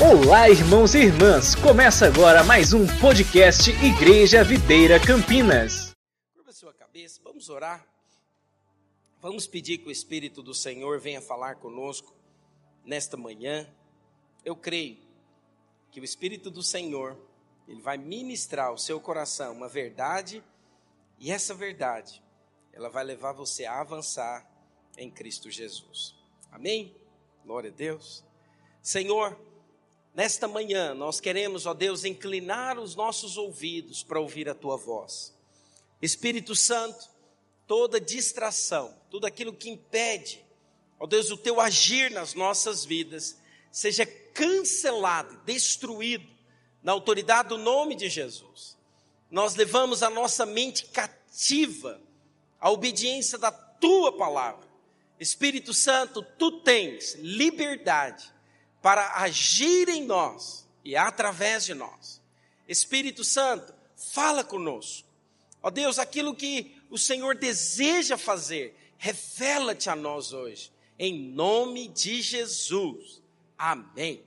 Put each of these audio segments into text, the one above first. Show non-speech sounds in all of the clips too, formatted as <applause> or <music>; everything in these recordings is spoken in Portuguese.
Olá, irmãos e irmãs! Começa agora mais um podcast Igreja Videira Campinas. Curva sua cabeça, vamos orar. Vamos pedir que o Espírito do Senhor venha falar conosco nesta manhã. Eu creio que o Espírito do Senhor, ele vai ministrar ao seu coração uma verdade, e essa verdade, ela vai levar você a avançar em Cristo Jesus. Amém? Glória a Deus. Senhor, Nesta manhã, nós queremos, ó Deus, inclinar os nossos ouvidos para ouvir a tua voz. Espírito Santo, toda distração, tudo aquilo que impede, ó Deus, o teu agir nas nossas vidas, seja cancelado, destruído, na autoridade do nome de Jesus. Nós levamos a nossa mente cativa à obediência da tua palavra. Espírito Santo, tu tens liberdade para agir em nós e através de nós. Espírito Santo, fala conosco. Ó Deus, aquilo que o Senhor deseja fazer, revela-te a nós hoje, em nome de Jesus. Amém.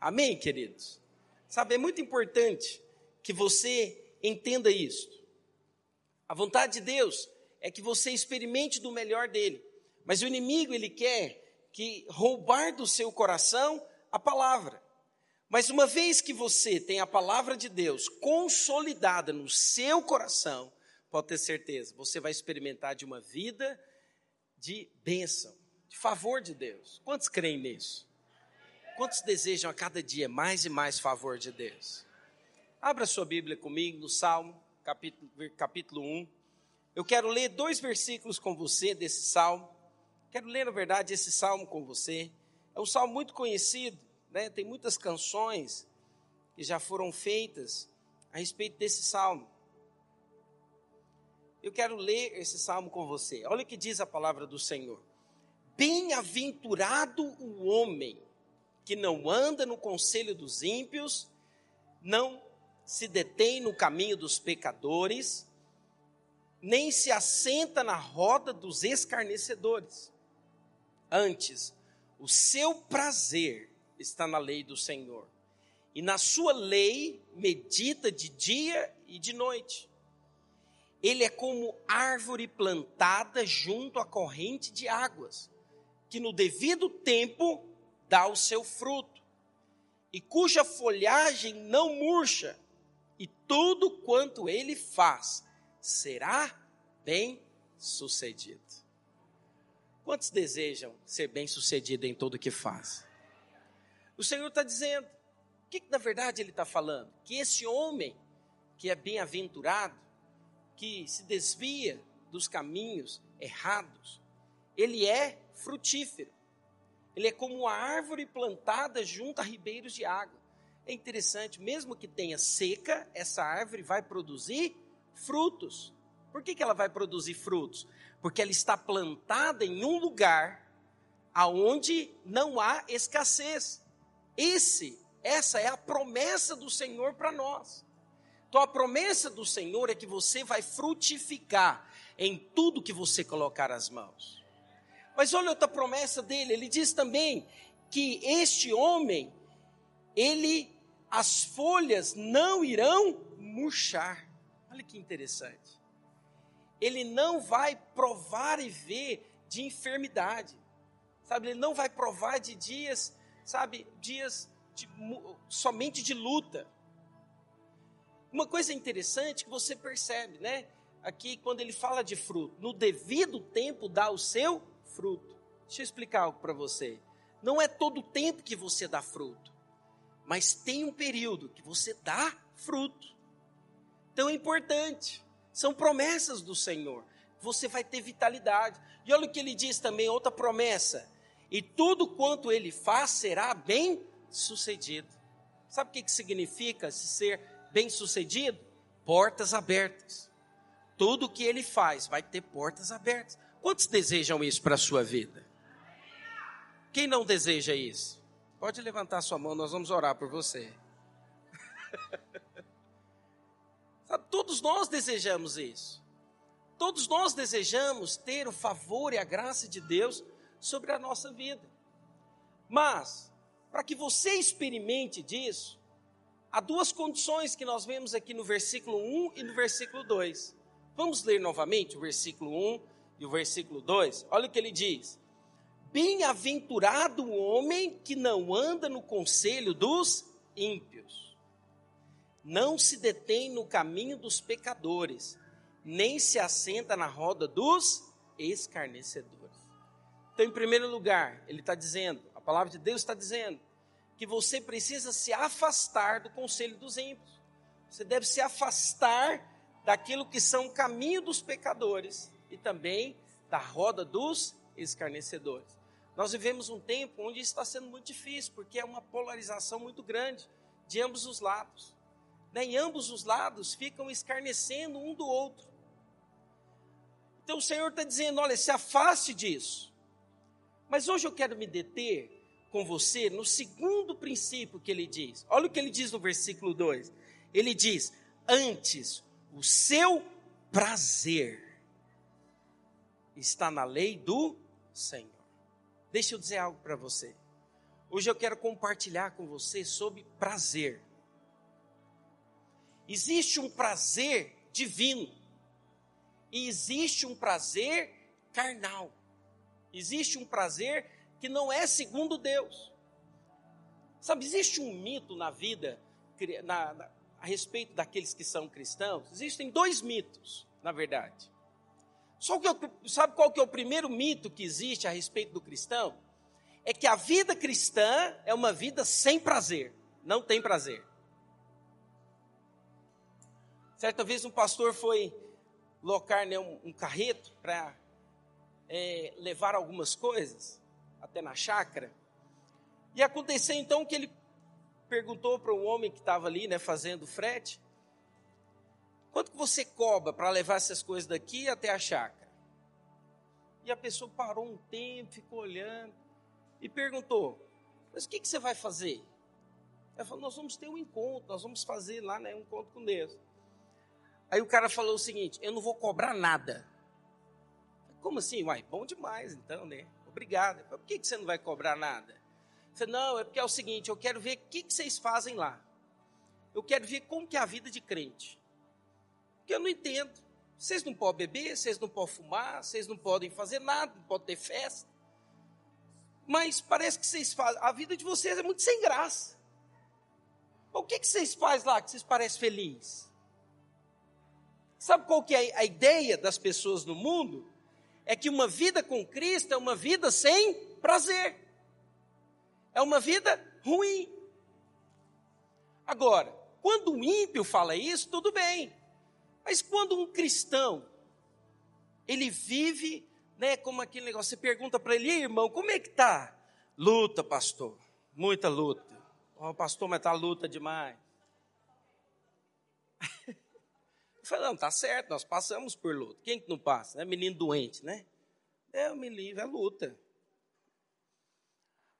Amém, queridos. Sabe, é muito importante que você entenda isto. A vontade de Deus é que você experimente do melhor dele. Mas o inimigo, ele quer que roubar do seu coração a palavra. Mas uma vez que você tem a palavra de Deus consolidada no seu coração, pode ter certeza, você vai experimentar de uma vida de bênção, de favor de Deus. Quantos creem nisso? Quantos desejam a cada dia mais e mais favor de Deus? Abra sua Bíblia comigo no Salmo, capítulo, capítulo 1. Eu quero ler dois versículos com você desse salmo. Quero ler, na verdade, esse salmo com você. É um salmo muito conhecido, né? tem muitas canções que já foram feitas a respeito desse salmo. Eu quero ler esse salmo com você. Olha o que diz a palavra do Senhor. Bem-aventurado o homem que não anda no conselho dos ímpios, não se detém no caminho dos pecadores, nem se assenta na roda dos escarnecedores. Antes, o seu prazer está na lei do Senhor, e na sua lei medita de dia e de noite. Ele é como árvore plantada junto à corrente de águas, que no devido tempo dá o seu fruto, e cuja folhagem não murcha, e tudo quanto ele faz será bem sucedido. Quantos desejam ser bem-sucedido em tudo que faz? O Senhor está dizendo, o que, que na verdade ele está falando? Que esse homem que é bem-aventurado, que se desvia dos caminhos errados, ele é frutífero. Ele é como uma árvore plantada junto a ribeiros de água. É interessante, mesmo que tenha seca, essa árvore vai produzir frutos. Por que, que ela vai produzir frutos? Porque ela está plantada em um lugar aonde não há escassez. Esse, essa é a promessa do Senhor para nós. Então a promessa do Senhor é que você vai frutificar em tudo que você colocar as mãos. Mas olha outra promessa dele, ele diz também que este homem, ele as folhas não irão murchar. Olha que interessante ele não vai provar e ver de enfermidade, sabe? Ele não vai provar de dias, sabe, dias de, somente de luta. Uma coisa interessante que você percebe, né? Aqui, quando ele fala de fruto, no devido tempo dá o seu fruto. Deixa eu explicar algo para você. Não é todo o tempo que você dá fruto, mas tem um período que você dá fruto. Então é importante. São promessas do Senhor. Você vai ter vitalidade. E olha o que ele diz também, outra promessa. E tudo quanto ele faz será bem sucedido. Sabe o que, que significa se ser bem sucedido? Portas abertas. Tudo que ele faz vai ter portas abertas. Quantos desejam isso para a sua vida? Quem não deseja isso? Pode levantar sua mão, nós vamos orar por você. <laughs> Todos nós desejamos isso. Todos nós desejamos ter o favor e a graça de Deus sobre a nossa vida. Mas, para que você experimente disso, há duas condições que nós vemos aqui no versículo 1 e no versículo 2. Vamos ler novamente o versículo 1 e o versículo 2? Olha o que ele diz: Bem-aventurado o homem que não anda no conselho dos ímpios, não se detém no caminho dos pecadores, nem se assenta na roda dos escarnecedores. Então, em primeiro lugar, ele está dizendo, a palavra de Deus está dizendo, que você precisa se afastar do conselho dos ímpios. Você deve se afastar daquilo que são o caminho dos pecadores e também da roda dos escarnecedores. Nós vivemos um tempo onde isso está sendo muito difícil, porque é uma polarização muito grande de ambos os lados. Né? Em ambos os lados ficam escarnecendo um do outro. Então o Senhor está dizendo: olha, se afaste disso. Mas hoje eu quero me deter com você no segundo princípio que ele diz. Olha o que ele diz no versículo 2. Ele diz: Antes o seu prazer está na lei do Senhor. Deixa eu dizer algo para você. Hoje eu quero compartilhar com você sobre prazer. Existe um prazer divino e existe um prazer carnal. Existe um prazer que não é segundo Deus. Sabe, existe um mito na vida, na, na, a respeito daqueles que são cristãos, existem dois mitos, na verdade. Só que sabe qual que é o primeiro mito que existe a respeito do cristão? É que a vida cristã é uma vida sem prazer, não tem prazer. Certa vez um pastor foi locar né, um, um carreto para é, levar algumas coisas até na chácara. E aconteceu então que ele perguntou para um homem que estava ali, né, fazendo frete, quanto que você cobra para levar essas coisas daqui até a chácara? E a pessoa parou um tempo, ficou olhando e perguntou, mas o que, que você vai fazer? Ela falou, nós vamos ter um encontro, nós vamos fazer lá né, um encontro com Deus. Aí o cara falou o seguinte, eu não vou cobrar nada. Como assim? Uai, bom demais então, né? Obrigado. Por que, que você não vai cobrar nada? Falei, não, é porque é o seguinte, eu quero ver o que, que vocês fazem lá. Eu quero ver como que é a vida de crente. Porque eu não entendo. Vocês não podem beber, vocês não podem fumar, vocês não podem fazer nada, não podem ter festa. Mas parece que vocês fazem. A vida de vocês é muito sem graça. O que, que vocês fazem lá que vocês parecem felizes? Sabe qual que é a ideia das pessoas no mundo? É que uma vida com Cristo é uma vida sem prazer é uma vida ruim. Agora, quando um ímpio fala isso, tudo bem. Mas quando um cristão, ele vive, né, como aquele negócio, você pergunta para ele, irmão, como é que tá? Luta, pastor, muita luta. Ó, oh, pastor, mas tá luta demais. <laughs> Falei, não, tá certo, nós passamos por luta. Quem que não passa? É menino doente, né? É, o menino, é luta.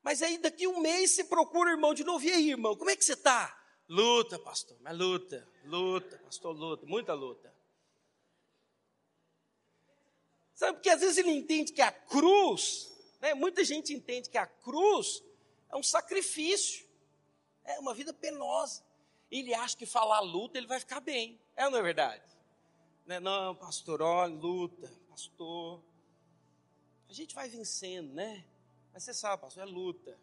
Mas aí daqui um mês você procura irmão de novo. E aí, irmão, como é que você está? Luta, pastor, mas luta, luta, pastor, luta, muita luta. Sabe, porque às vezes ele entende que a cruz, né, muita gente entende que a cruz é um sacrifício, é uma vida penosa. Ele acha que falar luta ele vai ficar bem. É ou não é verdade? Né, não, pastor, olha, luta, pastor. A gente vai vencendo, né? Mas você sabe, pastor, é luta.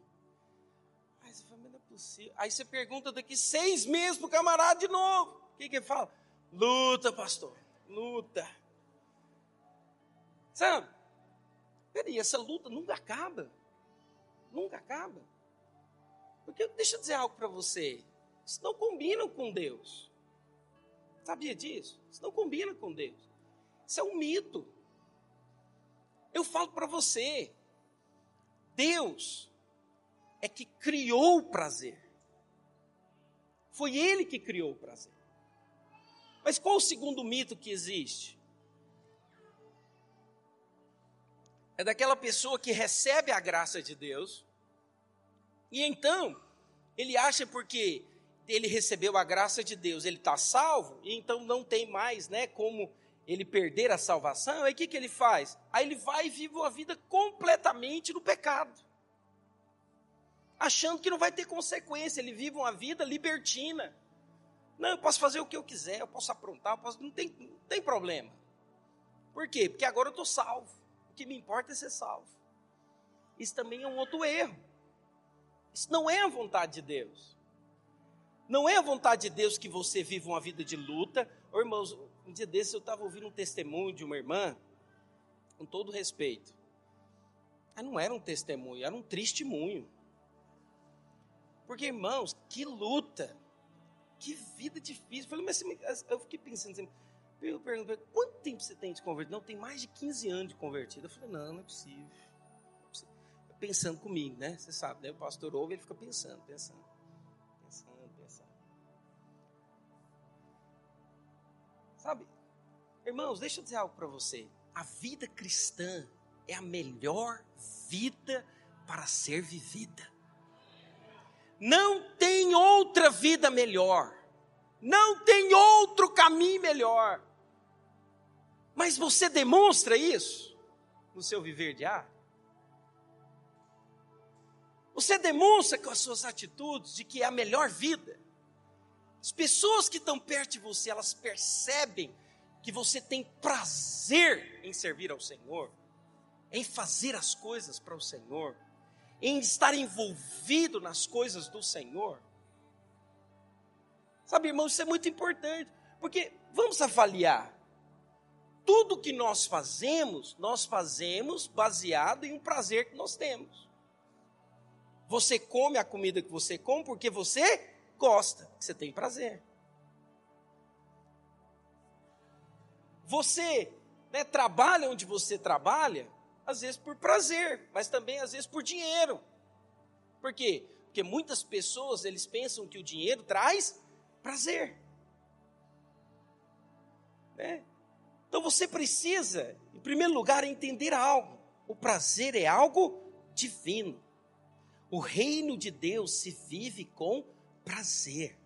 Aí você fala, mas não é possível. Aí você pergunta daqui seis meses para o camarada de novo. O que, que ele fala? Luta, pastor, luta. Sabe? Peraí, essa luta nunca acaba. Nunca acaba. Porque deixa eu dizer algo para você. Isso não combina com Deus. Sabia disso? Isso não combina com Deus. Isso é um mito. Eu falo para você, Deus é que criou o prazer. Foi Ele que criou o prazer. Mas qual o segundo mito que existe? É daquela pessoa que recebe a graça de Deus, e então ele acha porque ele recebeu a graça de Deus, ele está salvo, e então não tem mais né, como ele perder a salvação, aí o que, que ele faz? Aí ele vai e vive uma vida completamente no pecado. achando que não vai ter consequência, ele vive uma vida libertina. Não, eu posso fazer o que eu quiser, eu posso aprontar, eu posso, não, tem, não tem problema. Por quê? Porque agora eu estou salvo. O que me importa é ser salvo. Isso também é um outro erro. Isso não é a vontade de Deus. Não é a vontade de Deus que você viva uma vida de luta. Ô, irmãos, um dia desse eu estava ouvindo um testemunho de uma irmã, com todo respeito. Mas não era um testemunho, era um testemunho. Porque, irmãos, que luta, que vida difícil. Eu, falei, mas eu fiquei pensando assim, eu perguntei, quanto tempo você tem de convertido? Não, tem mais de 15 anos de convertido. Eu falei, não, não é possível. Pensando comigo, né? Você sabe, né? O pastor ouve, ele fica pensando, pensando, irmãos, deixa eu dizer algo para você. A vida cristã é a melhor vida para ser vivida. Não tem outra vida melhor. Não tem outro caminho melhor. Mas você demonstra isso no seu viver diário? Você demonstra com as suas atitudes de que é a melhor vida. As pessoas que estão perto de você, elas percebem que você tem prazer em servir ao Senhor, em fazer as coisas para o Senhor, em estar envolvido nas coisas do Senhor. Sabe, irmãos, isso é muito importante, porque vamos avaliar tudo que nós fazemos, nós fazemos baseado em um prazer que nós temos. Você come a comida que você come porque você gosta, você tem prazer. Você né, trabalha onde você trabalha, às vezes por prazer, mas também às vezes por dinheiro. Por quê? Porque muitas pessoas eles pensam que o dinheiro traz prazer. Né? Então você precisa, em primeiro lugar, entender algo. O prazer é algo divino. O reino de Deus se vive com prazer.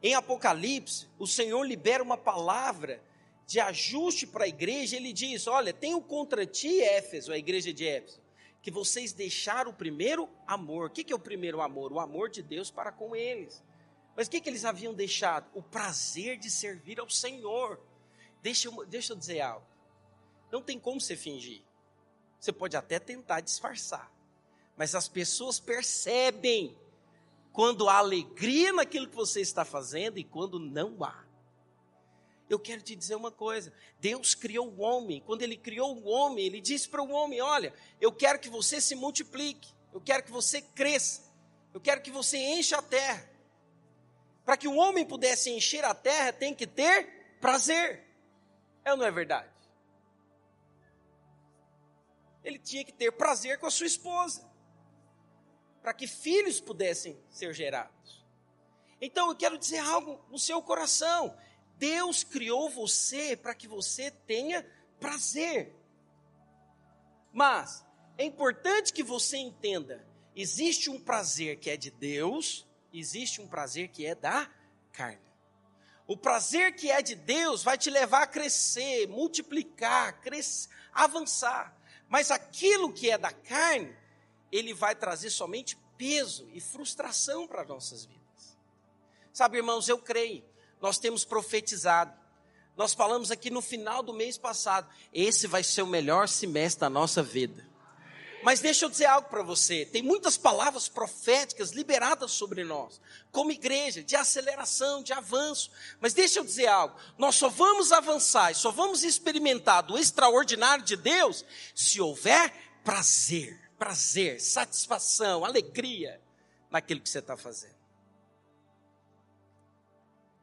Em Apocalipse, o Senhor libera uma palavra de ajuste para a igreja. Ele diz: Olha, tenho contra ti, Éfeso, a igreja de Éfeso, que vocês deixaram o primeiro amor. O que é o primeiro amor? O amor de Deus para com eles. Mas o que, que eles haviam deixado? O prazer de servir ao Senhor. Deixa eu, deixa eu dizer algo. Não tem como você fingir. Você pode até tentar disfarçar. Mas as pessoas percebem quando há alegria naquilo que você está fazendo e quando não há. Eu quero te dizer uma coisa: Deus criou o homem. Quando Ele criou o homem, Ele disse para o homem: Olha, eu quero que você se multiplique, eu quero que você cresça, eu quero que você encha a terra. Para que o homem pudesse encher a terra, tem que ter prazer. É ou não é verdade? Ele tinha que ter prazer com a sua esposa, para que filhos pudessem ser gerados. Então eu quero dizer algo no seu coração. Deus criou você para que você tenha prazer. Mas é importante que você entenda: existe um prazer que é de Deus, existe um prazer que é da carne. O prazer que é de Deus vai te levar a crescer, multiplicar, crescer, avançar. Mas aquilo que é da carne, ele vai trazer somente peso e frustração para nossas vidas. Sabe, irmãos, eu creio, nós temos profetizado. Nós falamos aqui no final do mês passado, esse vai ser o melhor semestre da nossa vida. Mas deixa eu dizer algo para você: tem muitas palavras proféticas liberadas sobre nós, como igreja, de aceleração, de avanço. Mas deixa eu dizer algo: nós só vamos avançar, só vamos experimentar do extraordinário de Deus se houver prazer, prazer, satisfação, alegria naquilo que você está fazendo.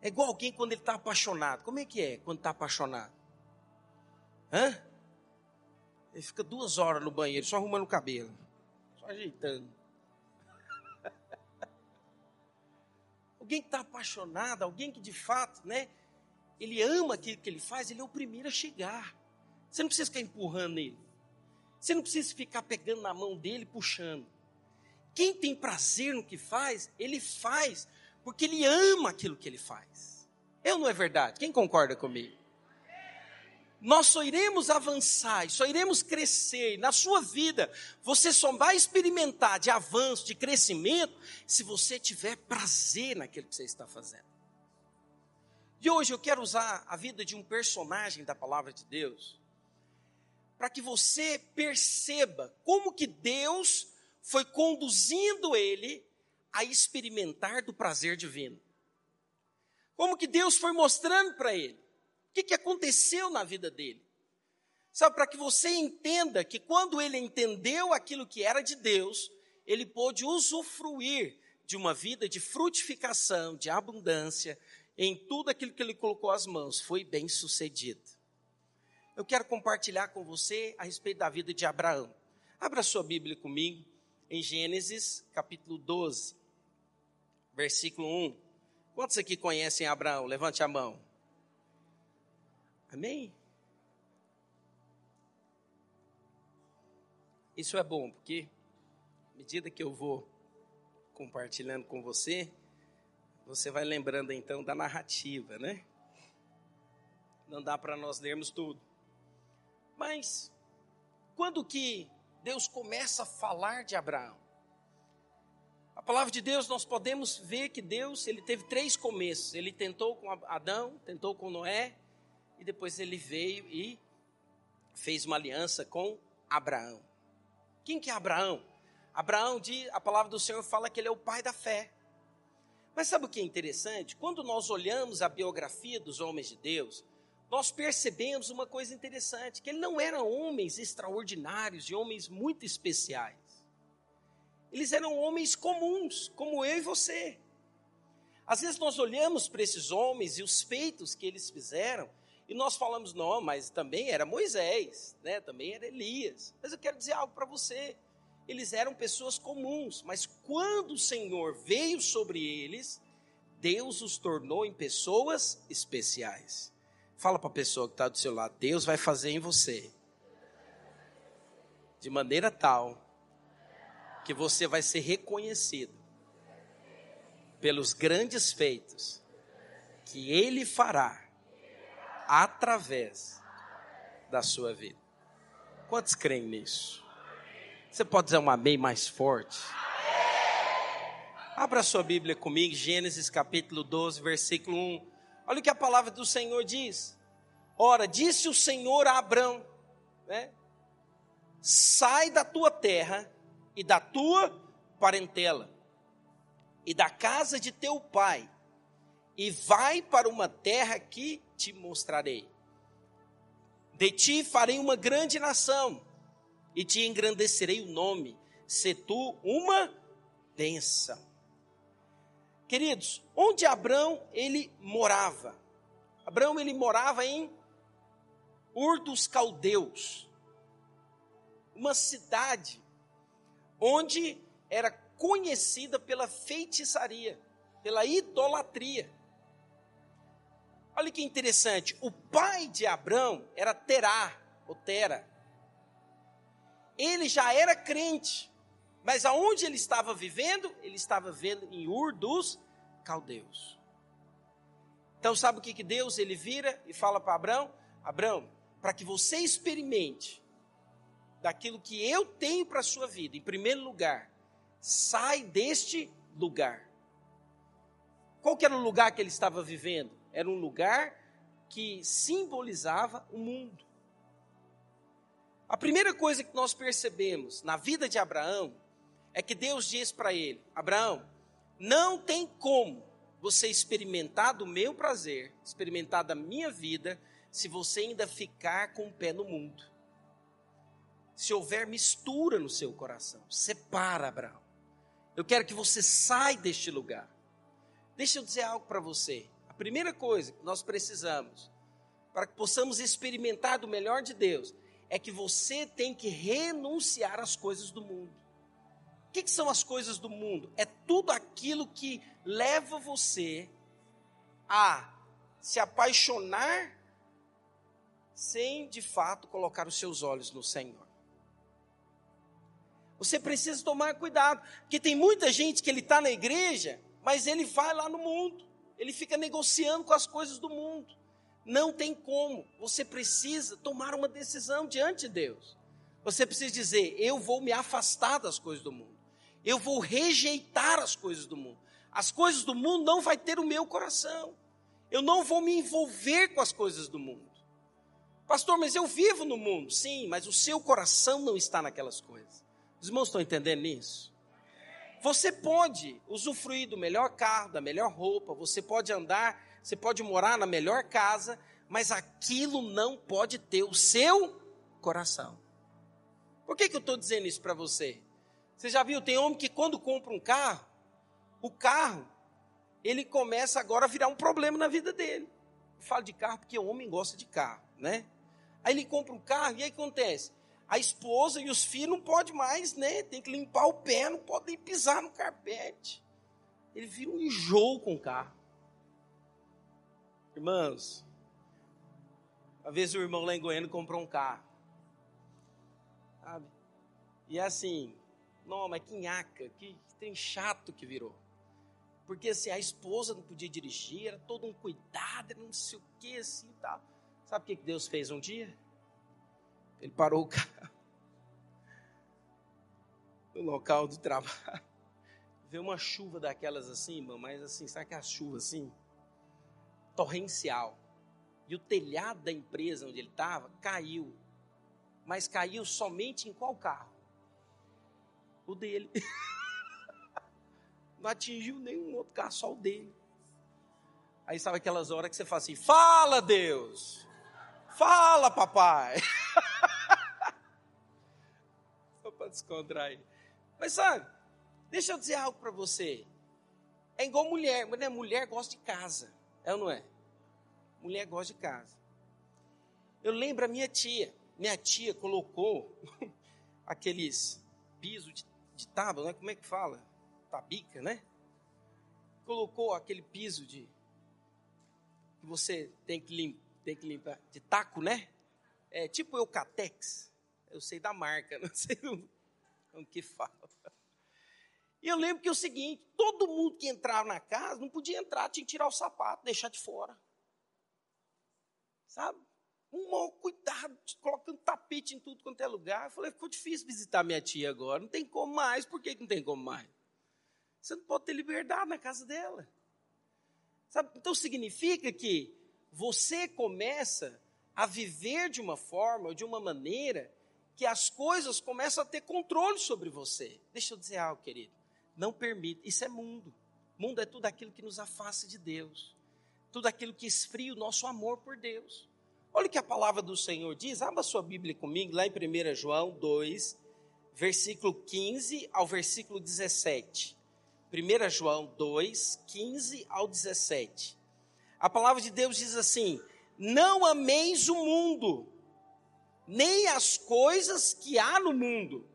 É igual alguém quando ele está apaixonado. Como é que é quando está apaixonado? Hã? Ele fica duas horas no banheiro, só arrumando o cabelo, só ajeitando. <laughs> alguém que está apaixonado, alguém que de fato, né, ele ama aquilo que ele faz, ele é o primeiro a chegar. Você não precisa ficar empurrando ele. Você não precisa ficar pegando na mão dele, puxando. Quem tem prazer no que faz, ele faz porque ele ama aquilo que ele faz. Ou não é verdade? Quem concorda comigo? nós só iremos avançar, só iremos crescer na sua vida. Você só vai experimentar de avanço, de crescimento, se você tiver prazer naquilo que você está fazendo. E hoje eu quero usar a vida de um personagem da palavra de Deus, para que você perceba como que Deus foi conduzindo ele a experimentar do prazer divino. Como que Deus foi mostrando para ele que, que aconteceu na vida dele? Sabe, para que você entenda que quando ele entendeu aquilo que era de Deus, ele pôde usufruir de uma vida de frutificação, de abundância, em tudo aquilo que ele colocou as mãos, foi bem sucedido. Eu quero compartilhar com você a respeito da vida de Abraão. Abra sua Bíblia comigo em Gênesis capítulo 12, versículo 1. Quantos aqui conhecem Abraão? Levante a mão. Amém? Isso é bom, porque à medida que eu vou compartilhando com você, você vai lembrando então da narrativa, né? Não dá para nós lermos tudo. Mas quando que Deus começa a falar de Abraão? Palavra de Deus, nós podemos ver que Deus, ele teve três começos. Ele tentou com Adão, tentou com Noé e depois ele veio e fez uma aliança com Abraão. Quem que é Abraão? Abraão, a palavra do Senhor fala que ele é o pai da fé. Mas sabe o que é interessante? Quando nós olhamos a biografia dos homens de Deus, nós percebemos uma coisa interessante, que eles não eram homens extraordinários, e homens muito especiais. Eles eram homens comuns, como eu e você. Às vezes nós olhamos para esses homens e os feitos que eles fizeram, e nós falamos, não, mas também era Moisés, né? também era Elias. Mas eu quero dizer algo para você. Eles eram pessoas comuns, mas quando o Senhor veio sobre eles, Deus os tornou em pessoas especiais. Fala para a pessoa que está do seu lado, Deus vai fazer em você de maneira tal que você vai ser reconhecido pelos grandes feitos que Ele fará através da sua vida. Quantos creem nisso? Você pode dizer um amém mais forte? Abra sua Bíblia comigo, Gênesis capítulo 12, versículo 1. Olha o que a palavra do Senhor diz. Ora, disse o Senhor a Abrão, né? Sai da tua terra e da tua parentela e da casa de teu pai e vai para uma terra que te mostrarei. De ti farei uma grande nação e te engrandecerei o nome, se tu uma bênção. Queridos, onde Abraão ele morava? Abraão ele morava em Ur dos Caldeus, uma cidade onde era conhecida pela feitiçaria, pela idolatria. Olha que interessante, o pai de Abraão era Terá, ou Tera. Ele já era crente, mas aonde ele estava vivendo? Ele estava vivendo em Ur dos Caldeus. Então sabe o que, que Deus ele vira e fala para Abraão? Abraão, para que você experimente daquilo que eu tenho para a sua vida, em primeiro lugar, sai deste lugar. Qual que era o lugar que ele estava vivendo? era um lugar que simbolizava o mundo. A primeira coisa que nós percebemos na vida de Abraão é que Deus diz para ele: Abraão, não tem como você experimentar do meu prazer, experimentar da minha vida, se você ainda ficar com o pé no mundo. Se houver mistura no seu coração, separa, Abraão. Eu quero que você saia deste lugar. Deixa eu dizer algo para você primeira coisa que nós precisamos para que possamos experimentar do melhor de Deus é que você tem que renunciar às coisas do mundo. O que, que são as coisas do mundo? É tudo aquilo que leva você a se apaixonar sem de fato colocar os seus olhos no Senhor. Você precisa tomar cuidado, porque tem muita gente que ele está na igreja, mas ele vai lá no mundo ele fica negociando com as coisas do mundo. Não tem como. Você precisa tomar uma decisão diante de Deus. Você precisa dizer: eu vou me afastar das coisas do mundo. Eu vou rejeitar as coisas do mundo. As coisas do mundo não vai ter o meu coração. Eu não vou me envolver com as coisas do mundo. Pastor, mas eu vivo no mundo. Sim, mas o seu coração não está naquelas coisas. Os irmãos estão entendendo isso? Você pode usufruir do melhor carro, da melhor roupa, você pode andar, você pode morar na melhor casa, mas aquilo não pode ter o seu coração. Por que, que eu estou dizendo isso para você? Você já viu, tem homem que quando compra um carro, o carro, ele começa agora a virar um problema na vida dele. Eu falo de carro porque o homem gosta de carro, né? Aí ele compra um carro e aí acontece? A esposa e os filhos não pode mais, né? Tem que limpar o pé, não pode nem pisar no carpete. Ele vira um enjoo com o carro. Irmãos, uma vez o irmão lá em Goiânia comprou um carro. Sabe? E é assim, não, mas que nhaca, que tem chato que virou. Porque assim, a esposa não podia dirigir, era todo um cuidado, não sei o que, assim e tal. Sabe o que Deus fez um dia? Ele parou o carro <laughs> no local do trabalho. Veio uma chuva daquelas assim, irmão, mas assim, sabe que a chuva assim? Torrencial. E o telhado da empresa onde ele estava caiu. Mas caiu somente em qual carro? O dele. <laughs> Não atingiu nenhum outro carro, só o dele. Aí sabe aquelas horas que você fala assim: fala Deus, fala papai. <laughs> Descontrair. Mas sabe, deixa eu dizer algo para você. É igual mulher, né? mulher gosta de casa, é ou não é? Mulher gosta de casa. Eu lembro a minha tia, minha tia colocou <laughs> aqueles pisos de, de tábua, né? como é que fala? Tabica, né? Colocou aquele piso de que você tem que, lim, tem que limpar, de taco, né? É tipo Eucatex. Eu sei da marca, <laughs> não sei o que fala. E eu lembro que é o seguinte: todo mundo que entrava na casa não podia entrar, tinha que tirar o sapato, deixar de fora. Sabe? Um mau cuidado, colocando tapete em tudo quanto é lugar. Eu falei, ficou difícil visitar minha tia agora, não tem como mais. Por que não tem como mais? Você não pode ter liberdade na casa dela. Sabe? Então significa que você começa a viver de uma forma de uma maneira que as coisas começam a ter controle sobre você. Deixa eu dizer algo, querido. Não permita. Isso é mundo. Mundo é tudo aquilo que nos afasta de Deus. Tudo aquilo que esfria o nosso amor por Deus. Olha o que a palavra do Senhor diz. Abra sua Bíblia comigo, lá em 1 João 2, versículo 15 ao versículo 17. 1 João 2, 15 ao 17. A palavra de Deus diz assim: Não ameis o mundo nem as coisas que há no mundo.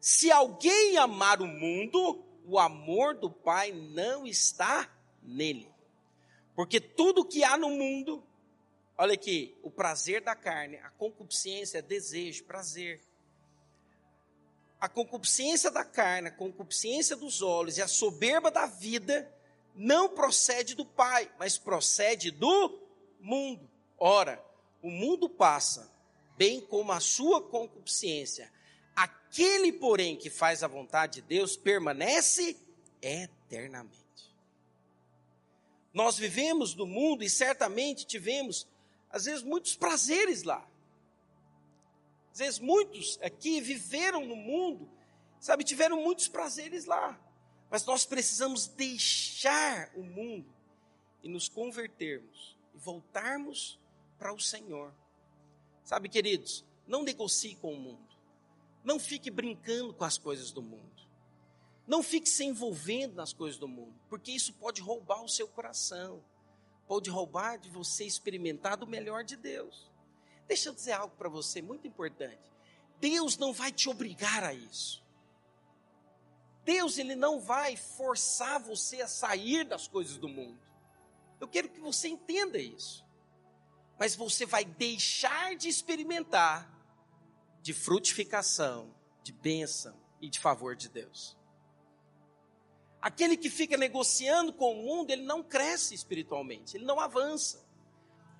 Se alguém amar o mundo, o amor do Pai não está nele. Porque tudo que há no mundo, olha aqui, o prazer da carne, a concupiscência, desejo, prazer. A concupiscência da carne, a concupiscência dos olhos e a soberba da vida não procede do Pai, mas procede do mundo. Ora, o mundo passa, bem como a sua concupiscência. Aquele, porém, que faz a vontade de Deus permanece eternamente. Nós vivemos no mundo e certamente tivemos, às vezes, muitos prazeres lá. Às vezes, muitos aqui viveram no mundo, sabe, tiveram muitos prazeres lá. Mas nós precisamos deixar o mundo e nos convertermos e voltarmos para o Senhor. Sabe, queridos, não negocie com o mundo. Não fique brincando com as coisas do mundo. Não fique se envolvendo nas coisas do mundo, porque isso pode roubar o seu coração. Pode roubar de você experimentar do melhor de Deus. Deixa eu dizer algo para você muito importante. Deus não vai te obrigar a isso. Deus ele não vai forçar você a sair das coisas do mundo. Eu quero que você entenda isso mas você vai deixar de experimentar de frutificação, de bênção e de favor de Deus. Aquele que fica negociando com o mundo, ele não cresce espiritualmente, ele não avança.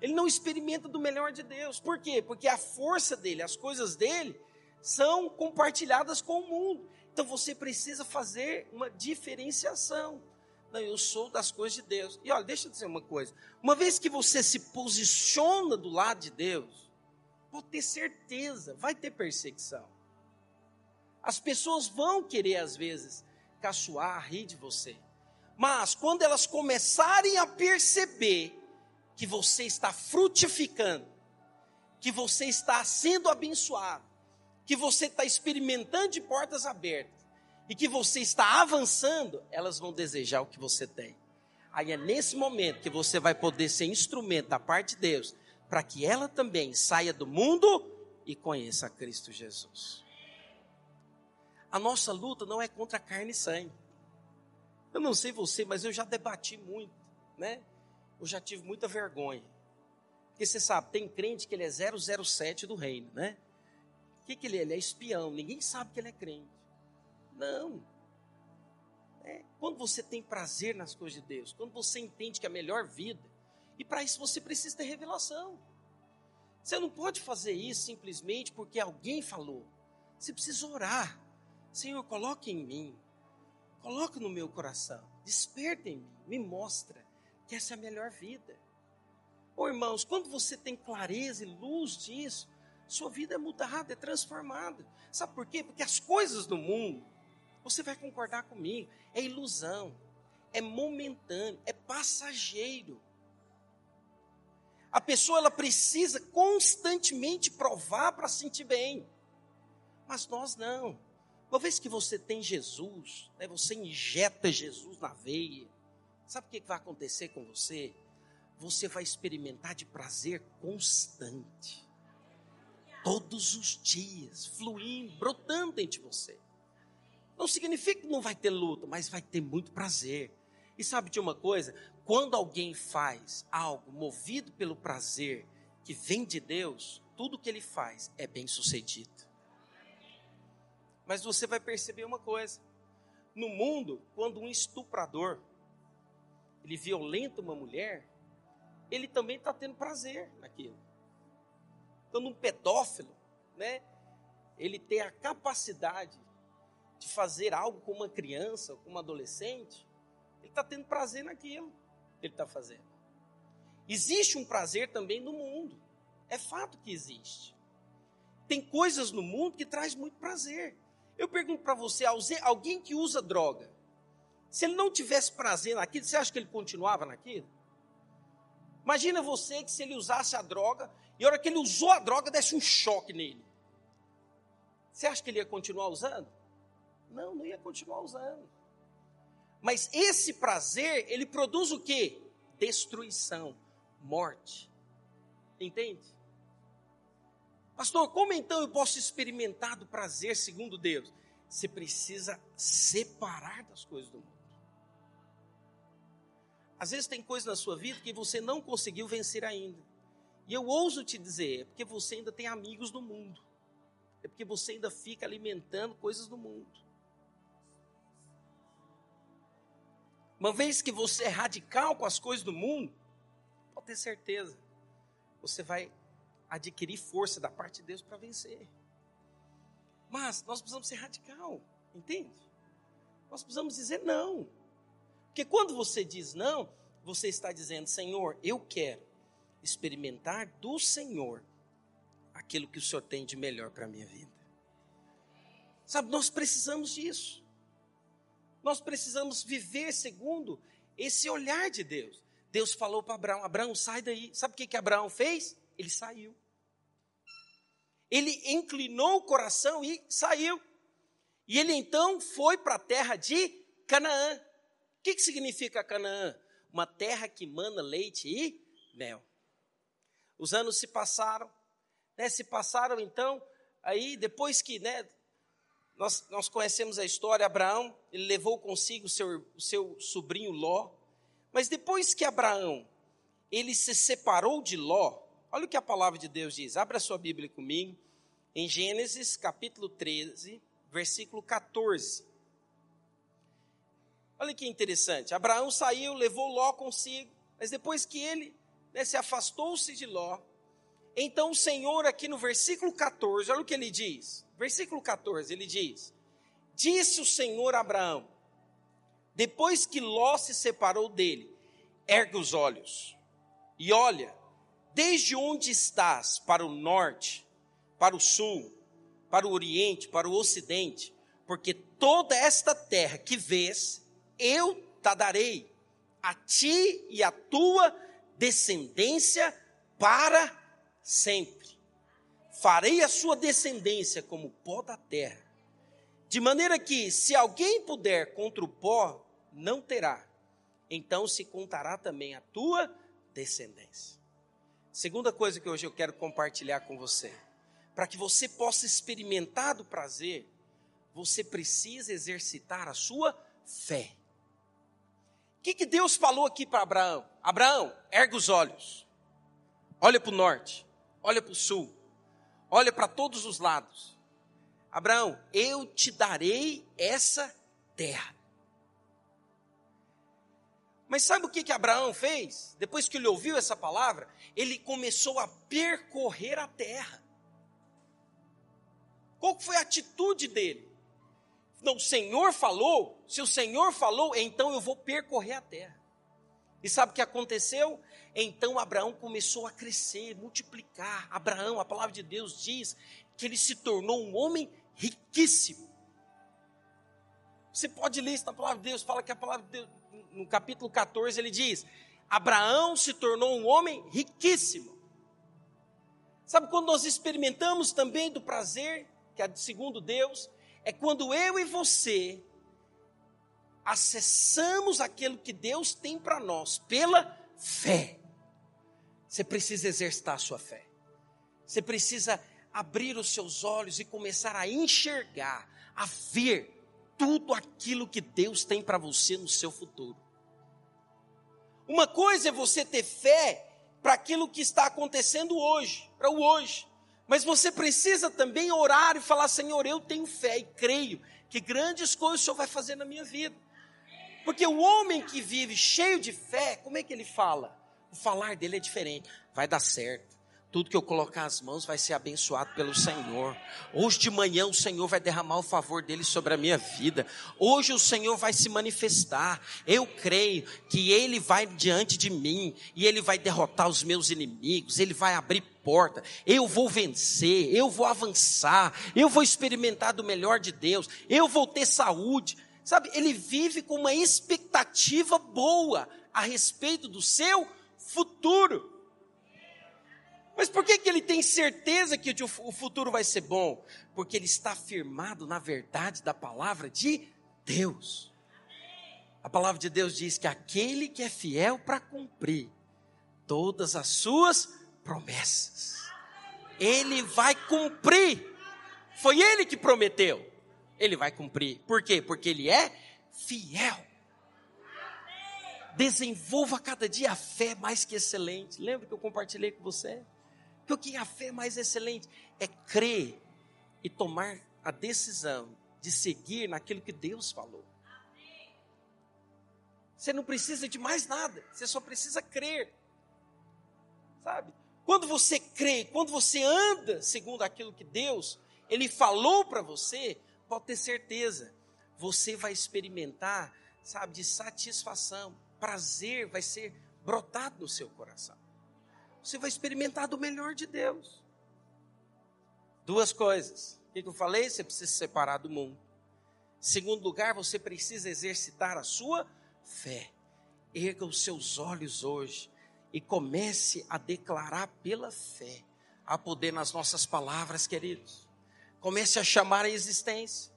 Ele não experimenta do melhor de Deus. Por quê? Porque a força dele, as coisas dele, são compartilhadas com o mundo. Então você precisa fazer uma diferenciação. Não, eu sou das coisas de Deus. E olha, deixa eu dizer uma coisa. Uma vez que você se posiciona do lado de Deus, pode ter certeza, vai ter perseguição. As pessoas vão querer, às vezes, caçoar, rir de você. Mas quando elas começarem a perceber que você está frutificando, que você está sendo abençoado, que você está experimentando de portas abertas e que você está avançando, elas vão desejar o que você tem. Aí é nesse momento que você vai poder ser instrumento da parte de Deus para que ela também saia do mundo e conheça Cristo Jesus. A nossa luta não é contra carne e sangue. Eu não sei você, mas eu já debati muito, né? Eu já tive muita vergonha. Porque você sabe, tem crente que ele é 007 do reino, né? O que, que ele é? Ele é espião. Ninguém sabe que ele é crente. Não. É, quando você tem prazer nas coisas de Deus, quando você entende que é a melhor vida, e para isso você precisa ter revelação. Você não pode fazer isso simplesmente porque alguém falou. Você precisa orar. Senhor, coloque em mim, coloque no meu coração, desperta em mim, me mostra que essa é a melhor vida. Ô irmãos, quando você tem clareza e luz disso, sua vida é mudada, é transformada. Sabe por quê? Porque as coisas do mundo, você vai concordar comigo, é ilusão, é momentâneo, é passageiro. A pessoa ela precisa constantemente provar para sentir bem. Mas nós não. Uma vez que você tem Jesus, né, você injeta Jesus na veia, sabe o que vai acontecer com você? Você vai experimentar de prazer constante, todos os dias, fluindo, brotando dentro de você. Não significa que não vai ter luta, mas vai ter muito prazer. E sabe de uma coisa? Quando alguém faz algo movido pelo prazer que vem de Deus, tudo que ele faz é bem sucedido. Mas você vai perceber uma coisa: no mundo, quando um estuprador ele violenta uma mulher, ele também está tendo prazer naquilo. Quando um pedófilo, né, ele tem a capacidade de fazer algo com uma criança, com uma adolescente, ele está tendo prazer naquilo que ele está fazendo. Existe um prazer também no mundo. É fato que existe. Tem coisas no mundo que traz muito prazer. Eu pergunto para você, alguém que usa droga, se ele não tivesse prazer naquilo, você acha que ele continuava naquilo? Imagina você que se ele usasse a droga, e a hora que ele usou a droga, desse um choque nele. Você acha que ele ia continuar usando? Não, não ia continuar usando. Mas esse prazer, ele produz o quê? Destruição, morte. Entende? Pastor, como então eu posso experimentar do prazer segundo Deus? Você precisa separar das coisas do mundo. Às vezes tem coisas na sua vida que você não conseguiu vencer ainda. E eu ouso te dizer, é porque você ainda tem amigos no mundo. É porque você ainda fica alimentando coisas do mundo. Uma vez que você é radical com as coisas do mundo, pode ter certeza, você vai adquirir força da parte de Deus para vencer. Mas nós precisamos ser radical, entende? Nós precisamos dizer não. Porque quando você diz não, você está dizendo, Senhor, eu quero experimentar do Senhor aquilo que o Senhor tem de melhor para a minha vida. Sabe, nós precisamos disso. Nós precisamos viver segundo esse olhar de Deus. Deus falou para Abraão: Abraão, sai daí. Sabe o que, que Abraão fez? Ele saiu ele inclinou o coração e saiu. E ele então foi para a terra de Canaã. O que, que significa Canaã? Uma terra que mana leite e mel. Os anos se passaram, né, se passaram então, aí depois que né, nós, nós conhecemos a história, Abraão, ele levou consigo o seu, seu sobrinho Ló, mas depois que Abraão, ele se separou de Ló, Olha o que a palavra de Deus diz. Abra sua Bíblia comigo. Em Gênesis capítulo 13, versículo 14. Olha que interessante. Abraão saiu, levou Ló consigo, mas depois que ele né, se afastou-se de Ló. Então o Senhor, aqui no versículo 14, olha o que ele diz. Versículo 14, ele diz: Disse o Senhor a Abraão, depois que Ló se separou dele, ergue os olhos e olha, desde onde estás, para o norte, para o sul, para o oriente, para o ocidente, porque toda esta terra que vês, eu te darei a ti e a tua descendência para sempre. Farei a sua descendência como pó da terra, de maneira que, se alguém puder contra o pó, não terá, então se contará também a tua descendência. Segunda coisa que hoje eu quero compartilhar com você, para que você possa experimentar do prazer, você precisa exercitar a sua fé. O que, que Deus falou aqui para Abraão? Abraão, erga os olhos, olha para o norte, olha para o sul, olha para todos os lados. Abraão, eu te darei essa terra. Mas sabe o que, que Abraão fez? Depois que ele ouviu essa palavra, ele começou a percorrer a terra. Qual foi a atitude dele? Não, o Senhor falou, se o Senhor falou, então eu vou percorrer a terra. E sabe o que aconteceu? Então Abraão começou a crescer, multiplicar. Abraão, a palavra de Deus diz que ele se tornou um homem riquíssimo. Você pode ler isso na palavra de Deus, fala que a palavra de Deus, no capítulo 14, ele diz: Abraão se tornou um homem riquíssimo. Sabe quando nós experimentamos também do prazer, que é segundo Deus, é quando eu e você acessamos aquilo que Deus tem para nós pela fé. Você precisa exercitar a sua fé. Você precisa abrir os seus olhos e começar a enxergar, a ver tudo aquilo que Deus tem para você no seu futuro. Uma coisa é você ter fé para aquilo que está acontecendo hoje, para o hoje. Mas você precisa também orar e falar: Senhor, eu tenho fé e creio que grandes coisas o Senhor vai fazer na minha vida. Porque o homem que vive cheio de fé, como é que ele fala? O falar dele é diferente. Vai dar certo. Tudo que eu colocar as mãos vai ser abençoado pelo Senhor. Hoje de manhã o Senhor vai derramar o favor dele sobre a minha vida. Hoje o Senhor vai se manifestar. Eu creio que ele vai diante de mim e ele vai derrotar os meus inimigos. Ele vai abrir porta. Eu vou vencer, eu vou avançar, eu vou experimentar do melhor de Deus. Eu vou ter saúde. Sabe, ele vive com uma expectativa boa a respeito do seu futuro. Mas por que, que ele tem certeza que o futuro vai ser bom? Porque ele está firmado na verdade da palavra de Deus. A palavra de Deus diz que aquele que é fiel para cumprir todas as suas promessas, ele vai cumprir. Foi ele que prometeu, ele vai cumprir. Por quê? Porque ele é fiel. Desenvolva cada dia a fé mais que excelente. Lembra que eu compartilhei com você? Que o que é a fé mais excelente é crer e tomar a decisão de seguir naquilo que Deus falou. Você não precisa de mais nada, você só precisa crer. Sabe? Quando você crê, quando você anda segundo aquilo que Deus, Ele falou para você, pode ter certeza, você vai experimentar, sabe, de satisfação, prazer vai ser brotado no seu coração você vai experimentar do melhor de Deus. Duas coisas. O que eu falei? Você precisa se separar do mundo. Segundo lugar, você precisa exercitar a sua fé. Erga os seus olhos hoje e comece a declarar pela fé. a poder nas nossas palavras, queridos. Comece a chamar a existência.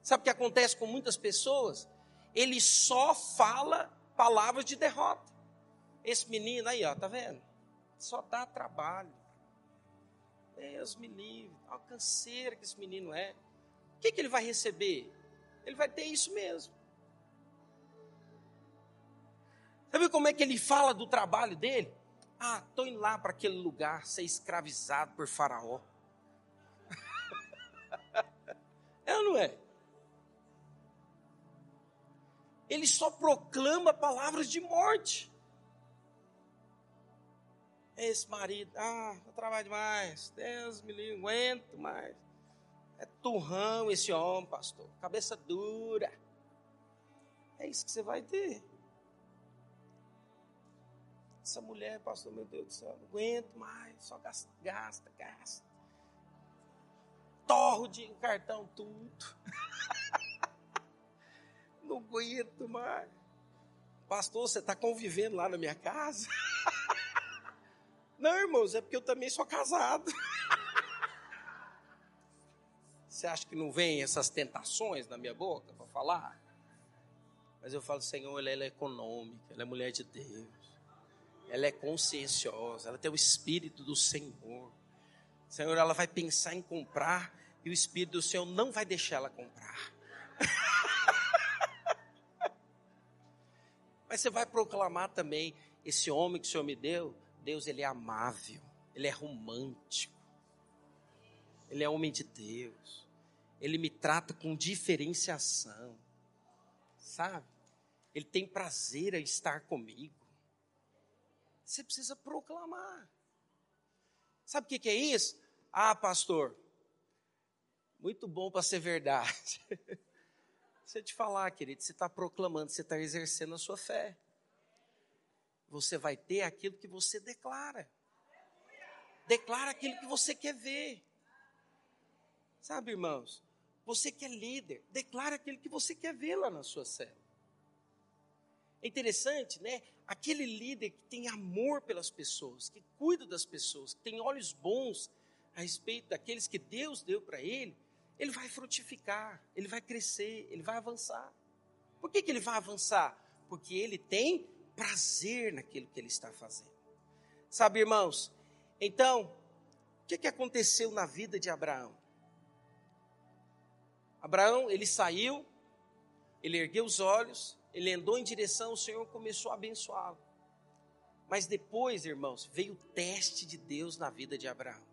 Sabe o que acontece com muitas pessoas? Ele só fala palavras de derrota. Esse menino aí, ó, tá vendo? só dá trabalho. Deus me livre, a canseira que esse menino é. O que, que ele vai receber? Ele vai ter isso mesmo. Sabe como é que ele fala do trabalho dele? Ah, estou indo lá para aquele lugar ser escravizado por Faraó. <laughs> é ou não é? Ele só proclama palavras de morte. Esse marido, ah, eu trabalho demais. Deus me livre, aguento mais. É turrão esse homem, pastor. Cabeça dura. É isso que você vai ter. Essa mulher, pastor, meu Deus do céu, não aguento mais. Só gasta, gasta, gasta. Torro de cartão tudo. <laughs> não aguento mais. Pastor, você está convivendo lá na minha casa? <laughs> Não, irmãos, é porque eu também sou casado. <laughs> Você acha que não vem essas tentações na minha boca para falar? Mas eu falo, Senhor, ela, ela é econômica, ela é mulher de Deus. Ela é conscienciosa, ela tem o Espírito do Senhor. Senhor, ela vai pensar em comprar e o Espírito do Senhor não vai deixar ela comprar. <laughs> Mas você vai proclamar também: esse homem que o Senhor me deu, Deus, ele é amável, ele é romântico, ele é homem de Deus, ele me trata com diferenciação, sabe? Ele tem prazer em estar comigo. Você precisa proclamar. Sabe o que, que é isso? Ah, pastor, muito bom para ser verdade. <laughs> Você te falar, querido, você está proclamando, você está exercendo a sua fé. Você vai ter aquilo que você declara. Declara aquilo que você quer ver. Sabe, irmãos? Você que é líder, declara aquilo que você quer ver lá na sua célula. É interessante, né? Aquele líder que tem amor pelas pessoas, que cuida das pessoas, que tem olhos bons a respeito daqueles que Deus deu para ele, ele vai frutificar, ele vai crescer, ele vai avançar. Por que, que ele vai avançar? Porque ele tem prazer naquilo que ele está fazendo. Sabe, irmãos? Então, o que, que aconteceu na vida de Abraão? Abraão, ele saiu, ele ergueu os olhos, ele andou em direção ao Senhor começou a abençoá-lo. Mas depois, irmãos, veio o teste de Deus na vida de Abraão.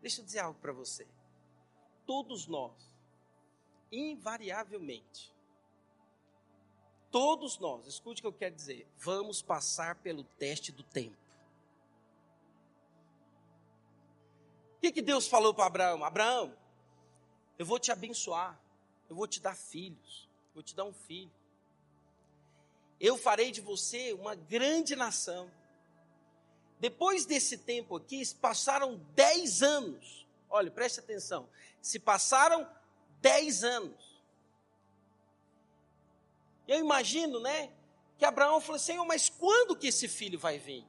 Deixa eu dizer algo para você todos nós, invariavelmente, todos nós, escute o que eu quero dizer, vamos passar pelo teste do tempo. O que, que Deus falou para Abraão? Abraão, eu vou te abençoar, eu vou te dar filhos, vou te dar um filho. Eu farei de você uma grande nação. Depois desse tempo aqui, passaram dez anos. Olha, preste atenção. Se passaram dez anos. Eu imagino, né? Que Abraão falou: Senhor, mas quando que esse filho vai vir?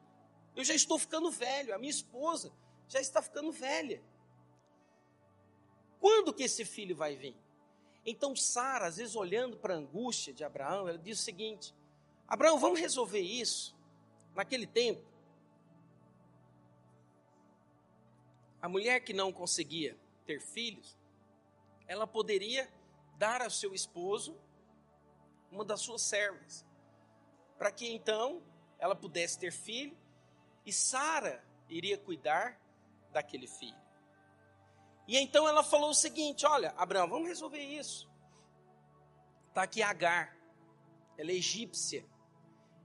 Eu já estou ficando velho, a minha esposa já está ficando velha. Quando que esse filho vai vir? Então Sara, às vezes olhando para a angústia de Abraão, ela diz o seguinte: Abraão, vamos resolver isso. Naquele tempo, a mulher que não conseguia ter filhos, ela poderia dar ao seu esposo uma das suas servas, para que então ela pudesse ter filho e Sara iria cuidar daquele filho. E então ela falou o seguinte: Olha, Abraão, vamos resolver isso. Está aqui Agar, ela é egípcia.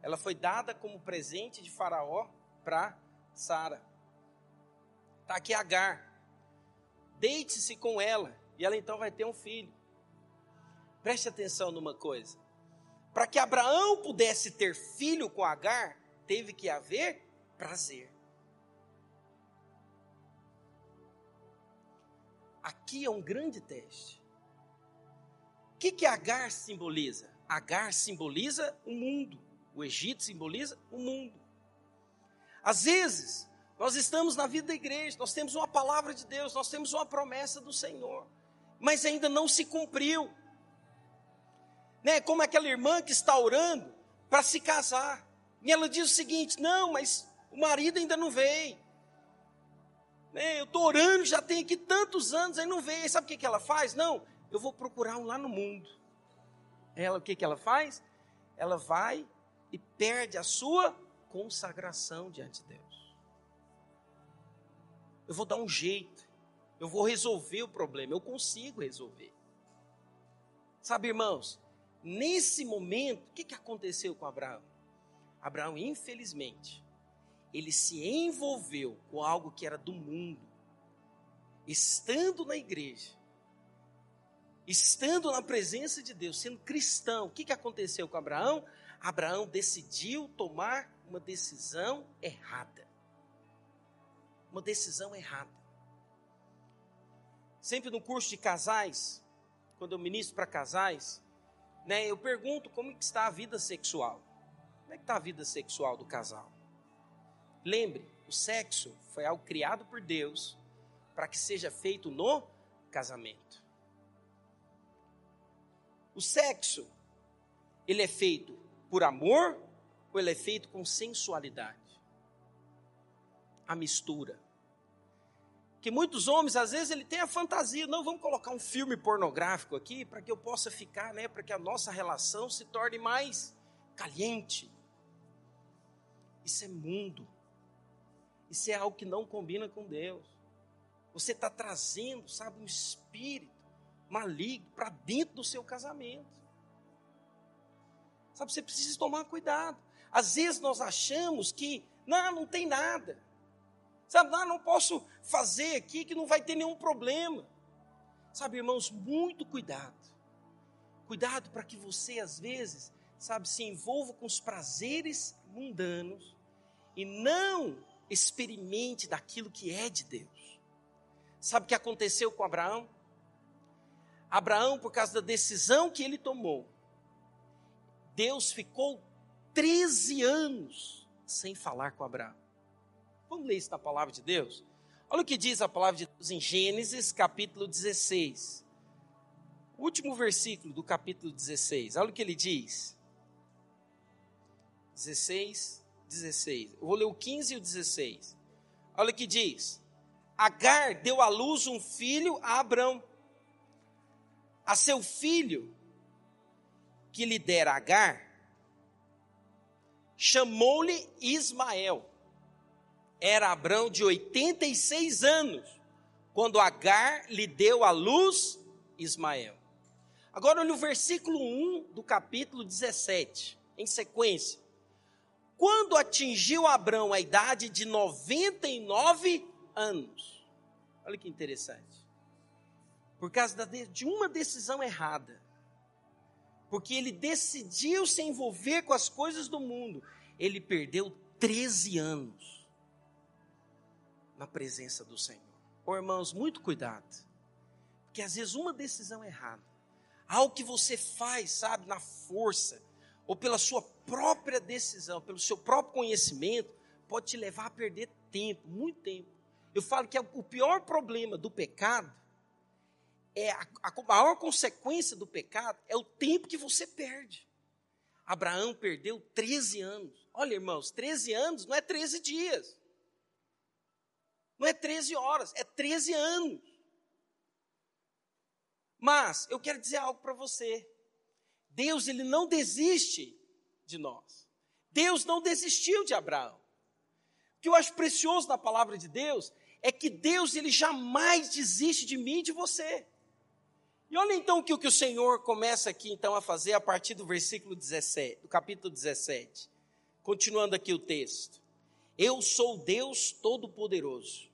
Ela foi dada como presente de Faraó para Sara. Está aqui Agar deite-se com ela, e ela então vai ter um filho. Preste atenção numa coisa: para que Abraão pudesse ter filho com Agar, teve que haver prazer. Aqui é um grande teste. O que, que Agar simboliza? Agar simboliza o mundo. O Egito simboliza o mundo. Às vezes, nós estamos na vida da igreja, nós temos uma palavra de Deus, nós temos uma promessa do Senhor, mas ainda não se cumpriu. Né? Como aquela irmã que está orando para se casar, e ela diz o seguinte: não, mas o marido ainda não veio. Né? Eu estou orando, já tem aqui tantos anos, aí não veio. Sabe o que, que ela faz? Não, eu vou procurar um lá no mundo. Ela, o que, que ela faz? Ela vai e perde a sua consagração diante de Deus eu vou dar um jeito, eu vou resolver o problema, eu consigo resolver. Sabe, irmãos, nesse momento, o que, que aconteceu com Abraão? Abraão, infelizmente, ele se envolveu com algo que era do mundo, estando na igreja, estando na presença de Deus, sendo cristão. O que, que aconteceu com Abraão? Abraão decidiu tomar uma decisão errada. Uma decisão errada. Sempre no curso de casais, quando eu ministro para casais, né, eu pergunto como está a vida sexual. Como é que está a vida sexual do casal? Lembre, o sexo foi algo criado por Deus para que seja feito no casamento. O sexo, ele é feito por amor ou ele é feito com sensualidade? A mistura. Que muitos homens, às vezes, ele tem a fantasia, não, vamos colocar um filme pornográfico aqui para que eu possa ficar, né, para que a nossa relação se torne mais caliente. Isso é mundo. Isso é algo que não combina com Deus. Você está trazendo, sabe, um espírito maligno para dentro do seu casamento. Sabe, você precisa tomar cuidado. Às vezes nós achamos que, não, não tem nada. Sabe, não, não posso fazer aqui que não vai ter nenhum problema. Sabe, irmãos, muito cuidado. Cuidado para que você, às vezes, sabe, se envolva com os prazeres mundanos e não experimente daquilo que é de Deus. Sabe o que aconteceu com Abraão? Abraão, por causa da decisão que ele tomou, Deus ficou 13 anos sem falar com Abraão. Vamos ler isso na palavra de Deus? Olha o que diz a palavra de Deus em Gênesis capítulo 16. O último versículo do capítulo 16. Olha o que ele diz. 16, 16. Eu vou ler o 15 e o 16. Olha o que diz. Agar deu à luz um filho a Abrão. A seu filho, que lhe dera Agar, chamou-lhe Ismael. Era Abrão de 86 anos, quando Agar lhe deu à luz Ismael. Agora olha o versículo 1 do capítulo 17, em sequência. Quando atingiu Abrão a idade de 99 anos. Olha que interessante. Por causa de uma decisão errada. Porque ele decidiu se envolver com as coisas do mundo. Ele perdeu 13 anos na presença do Senhor. Oh, irmãos, muito cuidado. Porque às vezes uma decisão errada, algo que você faz, sabe, na força, ou pela sua própria decisão, pelo seu próprio conhecimento, pode te levar a perder tempo, muito tempo. Eu falo que é o pior problema do pecado é a, a maior consequência do pecado é o tempo que você perde. Abraão perdeu 13 anos. Olha, irmãos, 13 anos não é 13 dias. Não é 13 horas, é 13 anos. Mas eu quero dizer algo para você. Deus ele não desiste de nós. Deus não desistiu de Abraão. O que eu acho precioso na palavra de Deus é que Deus ele jamais desiste de mim e de você. E olha então o que, o que o Senhor começa aqui então a fazer a partir do versículo 17, do capítulo 17. Continuando aqui o texto. Eu sou Deus todo-poderoso.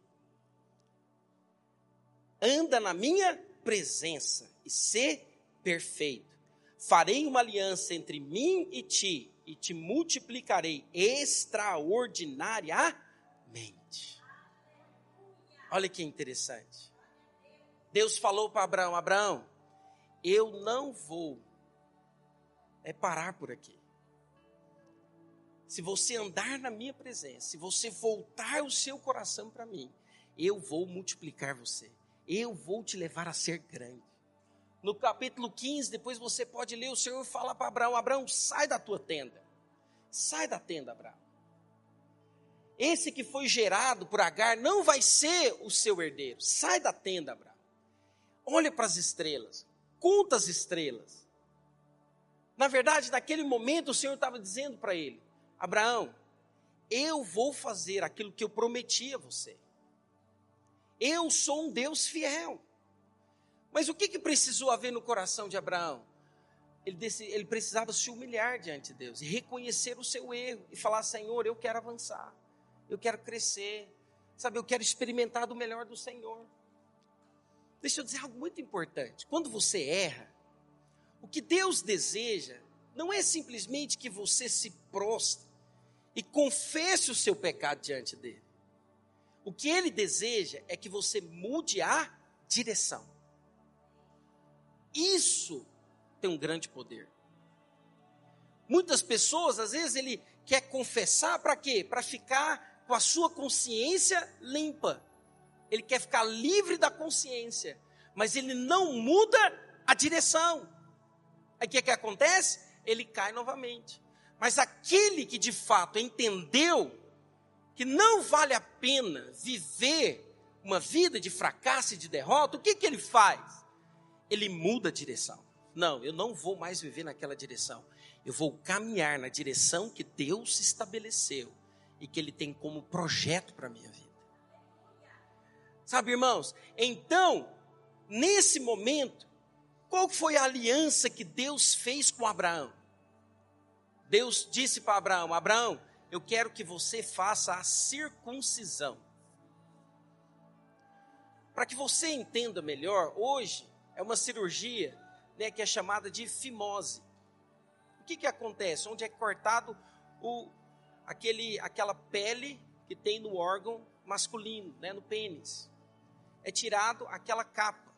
Anda na minha presença e ser perfeito farei uma aliança entre mim e ti, e te multiplicarei extraordinariamente. Olha que interessante. Deus falou para Abraão: Abraão, eu não vou é parar por aqui. Se você andar na minha presença, se você voltar o seu coração para mim, eu vou multiplicar você. Eu vou te levar a ser grande no capítulo 15, depois você pode ler, o Senhor fala para Abraão: Abraão, sai da tua tenda. Sai da tenda, Abraão. Esse que foi gerado por Agar não vai ser o seu herdeiro. Sai da tenda, Abraão. Olha para as estrelas. Conta as estrelas. Na verdade, naquele momento, o Senhor estava dizendo para ele: Abraão, eu vou fazer aquilo que eu prometi a você. Eu sou um Deus fiel. Mas o que, que precisou haver no coração de Abraão? Ele, ele precisava se humilhar diante de Deus e reconhecer o seu erro e falar: Senhor, eu quero avançar. eu quero crescer, sabe, eu quero experimentar do melhor do Senhor. Deixa eu dizer algo muito importante. Quando você erra, o que Deus deseja não é simplesmente que você se prostre e confesse o seu pecado diante dele. O que ele deseja é que você mude a direção. Isso tem um grande poder. Muitas pessoas, às vezes, ele quer confessar para quê? Para ficar com a sua consciência limpa. Ele quer ficar livre da consciência, mas ele não muda a direção. Aí o que, que acontece? Ele cai novamente. Mas aquele que de fato entendeu que não vale a pena viver uma vida de fracasso e de derrota, o que, que ele faz? Ele muda a direção. Não, eu não vou mais viver naquela direção. Eu vou caminhar na direção que Deus estabeleceu e que Ele tem como projeto para a minha vida. Sabe, irmãos? Então, nesse momento, qual foi a aliança que Deus fez com Abraão? Deus disse para Abraão: Abraão, eu quero que você faça a circuncisão. Para que você entenda melhor, hoje é uma cirurgia né, que é chamada de fimose. O que, que acontece? Onde é cortado o, aquele, aquela pele que tem no órgão masculino, né, no pênis. É tirado aquela capa.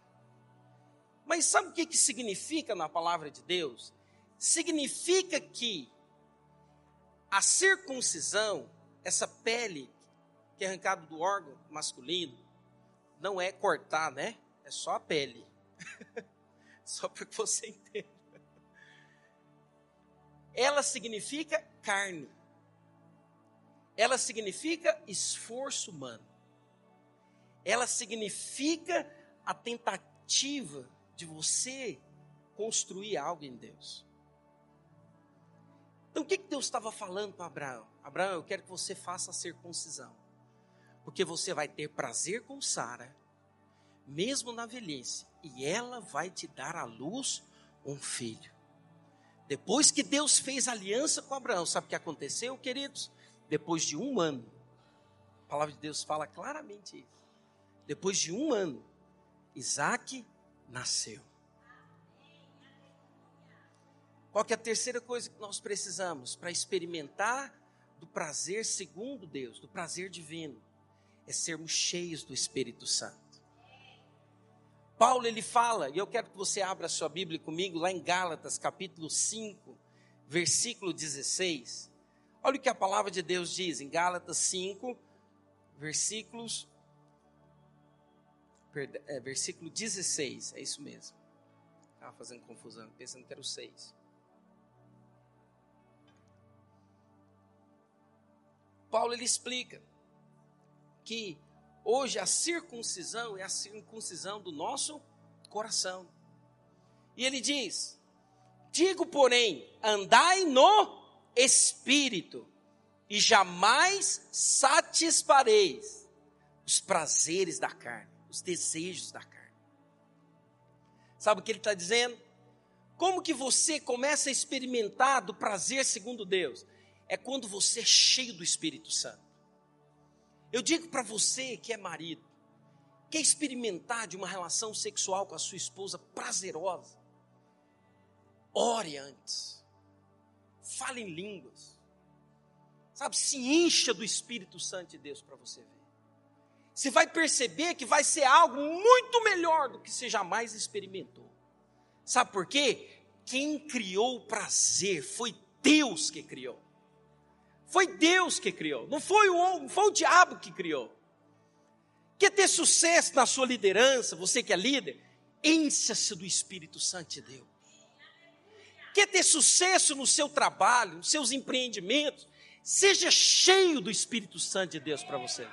Mas sabe o que, que significa na palavra de Deus? Significa que a circuncisão, essa pele que é arrancada do órgão masculino, não é cortar, né? É só a pele. <laughs> só para que você entenda. Ela significa carne. Ela significa esforço humano. Ela significa a tentativa de você construir algo em Deus. Então, o que, que Deus estava falando para Abraão? Abraão, eu quero que você faça a circuncisão, porque você vai ter prazer com Sara, mesmo na velhice, e ela vai te dar à luz um filho. Depois que Deus fez aliança com Abraão, sabe o que aconteceu, queridos? Depois de um ano, a palavra de Deus fala claramente isso. Depois de um ano, Isaac nasceu. Qual que é a terceira coisa que nós precisamos para experimentar do prazer segundo Deus, do prazer divino? É sermos cheios do Espírito Santo. Paulo ele fala, e eu quero que você abra a sua Bíblia comigo lá em Gálatas, capítulo 5, versículo 16. Olha o que a palavra de Deus diz em Gálatas 5, versículos é, versículo 16, é isso mesmo. Estava fazendo confusão, pensando que era o 6. Paulo ele explica que hoje a circuncisão é a circuncisão do nosso coração. E ele diz: Digo, porém, andai no espírito, e jamais satisfareis os prazeres da carne, os desejos da carne. Sabe o que ele está dizendo? Como que você começa a experimentar do prazer segundo Deus? É quando você é cheio do Espírito Santo. Eu digo para você que é marido, quer experimentar de uma relação sexual com a sua esposa prazerosa, ore antes, fale em línguas, sabe, se encha do Espírito Santo de Deus para você ver. Você vai perceber que vai ser algo muito melhor do que você jamais experimentou. Sabe por quê? Quem criou o prazer foi Deus que criou. Foi Deus que criou, não foi o, não foi o diabo que criou. Quer ter sucesso na sua liderança, você que é líder, encha-se do Espírito Santo de Deus. Quer ter sucesso no seu trabalho, nos seus empreendimentos, seja cheio do Espírito Santo de Deus para você.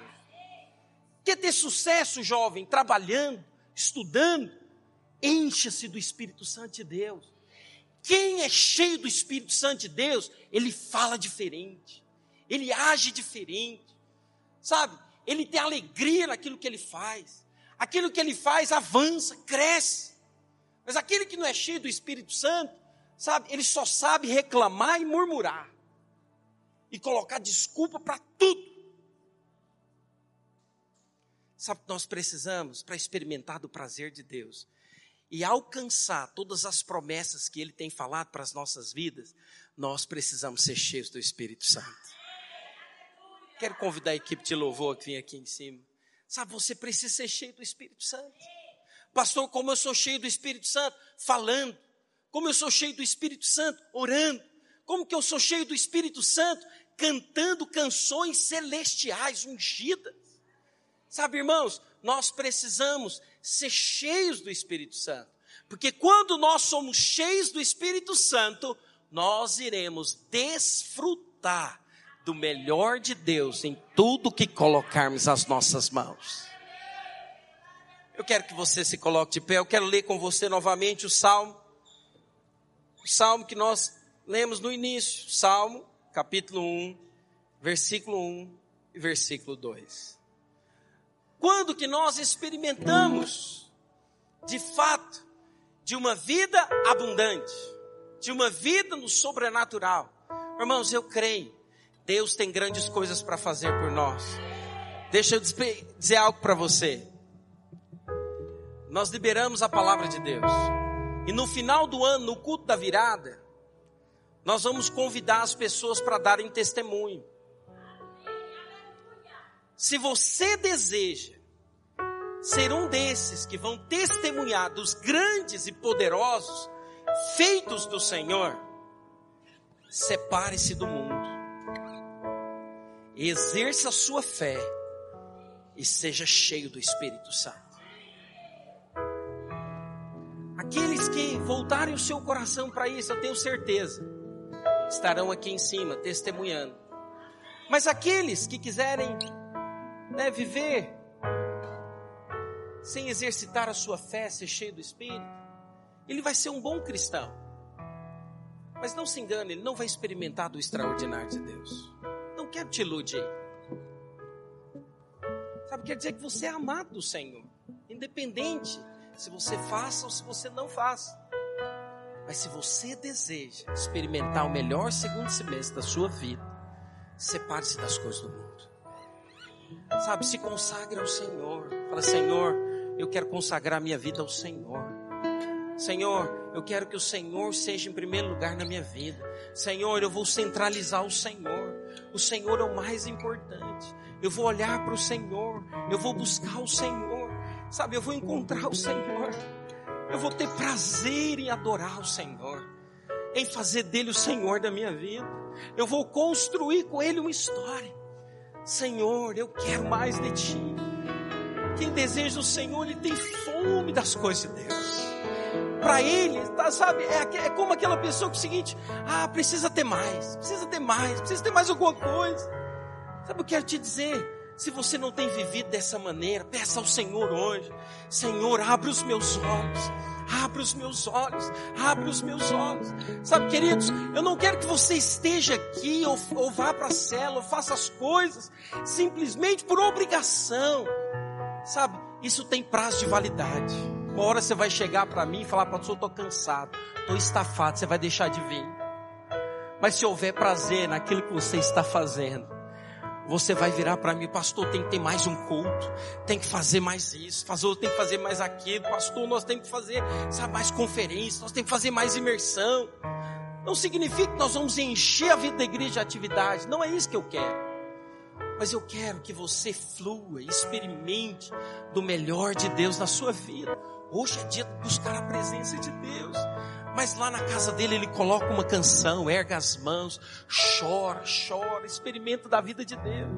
Quer ter sucesso, jovem, trabalhando, estudando, encha-se do Espírito Santo de Deus. Quem é cheio do Espírito Santo de Deus, ele fala diferente ele age diferente, sabe? Ele tem alegria naquilo que ele faz. Aquilo que ele faz avança, cresce. Mas aquele que não é cheio do Espírito Santo, sabe? Ele só sabe reclamar e murmurar. E colocar desculpa para tudo. Sabe o que nós precisamos para experimentar do prazer de Deus? E alcançar todas as promessas que Ele tem falado para as nossas vidas, nós precisamos ser cheios do Espírito Santo. Quero convidar a equipe de louvor que vem aqui em cima. Sabe, você precisa ser cheio do Espírito Santo. Pastor, como eu sou cheio do Espírito Santo? Falando. Como eu sou cheio do Espírito Santo? Orando. Como que eu sou cheio do Espírito Santo? Cantando canções celestiais, ungidas. Sabe, irmãos, nós precisamos ser cheios do Espírito Santo. Porque quando nós somos cheios do Espírito Santo, nós iremos desfrutar do melhor de Deus em tudo que colocarmos as nossas mãos. Eu quero que você se coloque de pé, eu quero ler com você novamente o Salmo, o Salmo que nós lemos no início, Salmo, capítulo 1, versículo 1 e versículo 2. Quando que nós experimentamos, de fato, de uma vida abundante, de uma vida no sobrenatural? Irmãos, eu creio Deus tem grandes coisas para fazer por nós. Deixa eu dizer algo para você. Nós liberamos a palavra de Deus. E no final do ano, no culto da virada, nós vamos convidar as pessoas para darem testemunho. Se você deseja ser um desses que vão testemunhar dos grandes e poderosos feitos do Senhor, separe-se do mundo exerça a sua fé e seja cheio do Espírito Santo. Aqueles que voltarem o seu coração para isso, eu tenho certeza, estarão aqui em cima testemunhando. Mas aqueles que quiserem né, viver sem exercitar a sua fé, ser cheio do Espírito, ele vai ser um bom cristão. Mas não se engane, ele não vai experimentar do extraordinário de Deus quero te iludir. Sabe, quer dizer que você é amado do Senhor, independente se você faça ou se você não faça. Mas se você deseja experimentar o melhor segundo semestre da sua vida, separe-se das coisas do mundo. Sabe, se consagre ao Senhor. Fala, Senhor, eu quero consagrar minha vida ao Senhor. Senhor, eu quero que o Senhor seja em primeiro lugar na minha vida. Senhor, eu vou centralizar o Senhor. O Senhor é o mais importante. Eu vou olhar para o Senhor. Eu vou buscar o Senhor. Sabe, eu vou encontrar o Senhor. Eu vou ter prazer em adorar o Senhor. Em fazer dele o Senhor da minha vida. Eu vou construir com ele uma história. Senhor, eu quero mais de ti. Quem deseja o Senhor, ele tem fome das coisas de Deus para ele, tá, sabe? É, é, como aquela pessoa que é o seguinte: ah, precisa ter mais, precisa ter mais, precisa ter mais alguma coisa. Sabe o que eu quero te dizer? Se você não tem vivido dessa maneira, peça ao Senhor hoje: Senhor, abre os meus olhos, abre os meus olhos, abre os meus olhos. Sabe, queridos, eu não quero que você esteja aqui ou, ou vá para a cela, ou faça as coisas simplesmente por obrigação. Sabe, isso tem prazo de validade. Uma hora você vai chegar para mim e falar, pastor, estou cansado, estou estafado, você vai deixar de vir. Mas se houver prazer naquilo que você está fazendo, você vai virar para mim, pastor, tem que ter mais um culto, tem que fazer mais isso, pastor, tem que fazer mais aquilo, pastor, nós temos que fazer sabe, mais conferências, nós temos que fazer mais imersão. Não significa que nós vamos encher a vida da igreja de atividade, não é isso que eu quero. Mas eu quero que você flua, experimente do melhor de Deus na sua vida. Hoje é dia de buscar a presença de Deus. Mas lá na casa dele ele coloca uma canção, erga as mãos, chora, chora, experimenta da vida de Deus.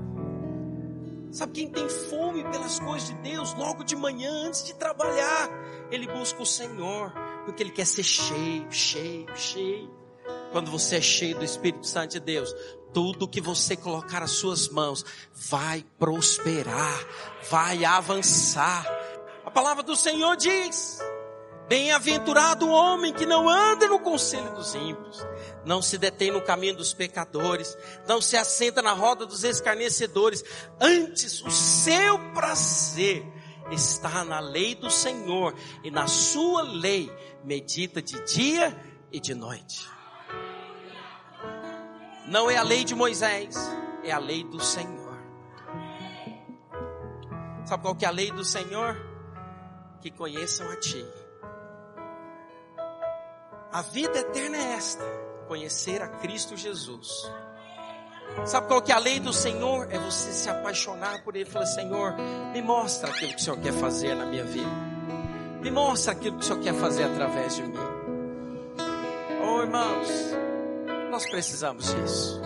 Sabe quem tem fome pelas coisas de Deus, logo de manhã, antes de trabalhar, ele busca o Senhor, porque ele quer ser cheio, cheio, cheio. Quando você é cheio do Espírito Santo de Deus, tudo que você colocar as suas mãos vai prosperar, vai avançar, palavra do Senhor diz: Bem-aventurado o homem que não anda no conselho dos ímpios, não se detém no caminho dos pecadores, não se assenta na roda dos escarnecedores, antes o seu prazer está na lei do Senhor e na sua lei medita de dia e de noite. Não é a lei de Moisés, é a lei do Senhor. Sabe qual que é a lei do Senhor? Que conheçam a Ti. A vida eterna é esta: conhecer a Cristo Jesus. Sabe qual que é a lei do Senhor? É você se apaixonar por Ele. Falar, Senhor, me mostra aquilo que o Senhor quer fazer na minha vida. Me mostra aquilo que o Senhor quer fazer através de mim. Oh, irmãos, nós precisamos disso.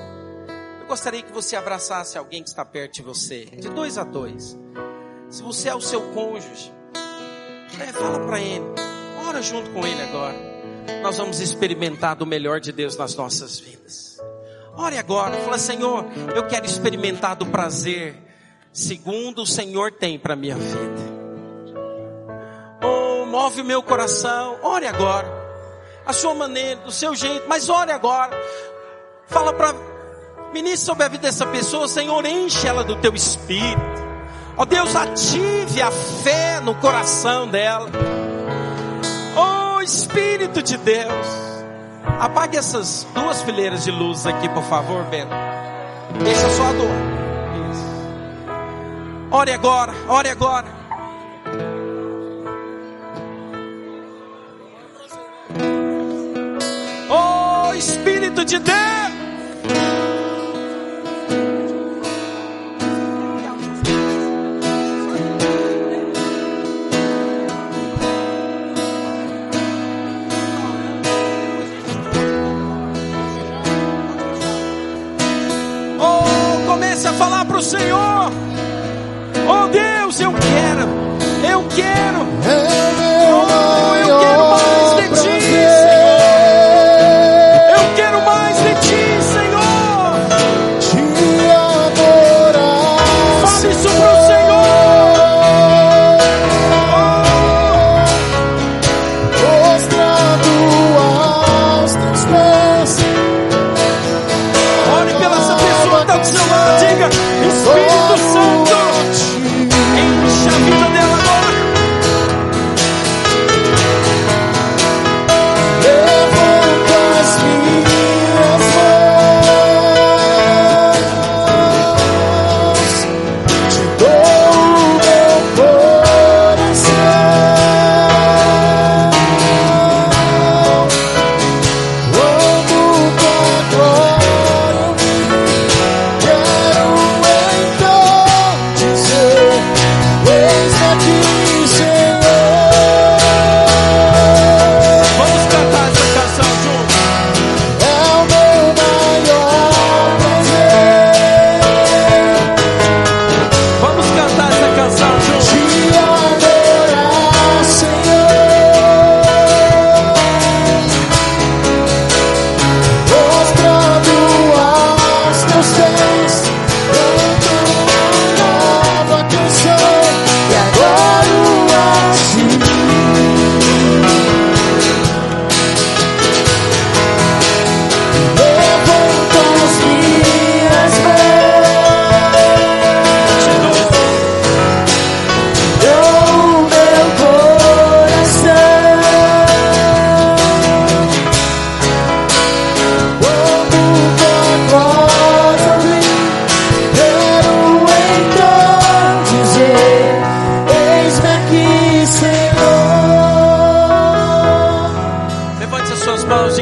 Eu gostaria que você abraçasse alguém que está perto de você, de dois a dois. Se você é o seu cônjuge, né, fala para ele, ora junto com ele agora. Nós vamos experimentar do melhor de Deus nas nossas vidas. Ore agora, fala, Senhor, eu quero experimentar do prazer segundo o Senhor tem para minha vida. Oh, move o meu coração. Ore agora. A sua maneira, do seu jeito, mas ore agora. Fala para ministra sobre a vida dessa pessoa, Senhor, enche ela do teu espírito. Ó oh, Deus, ative a fé no coração dela. Oh Espírito de Deus. Apague essas duas fileiras de luz aqui, por favor, Bento. Deixa só a dor. Isso. Ore agora, ore agora. Oh Espírito de Deus. Eu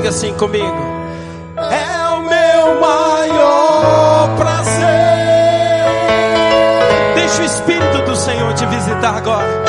assim comigo. É o meu maior prazer. Deixa o Espírito do Senhor te visitar agora.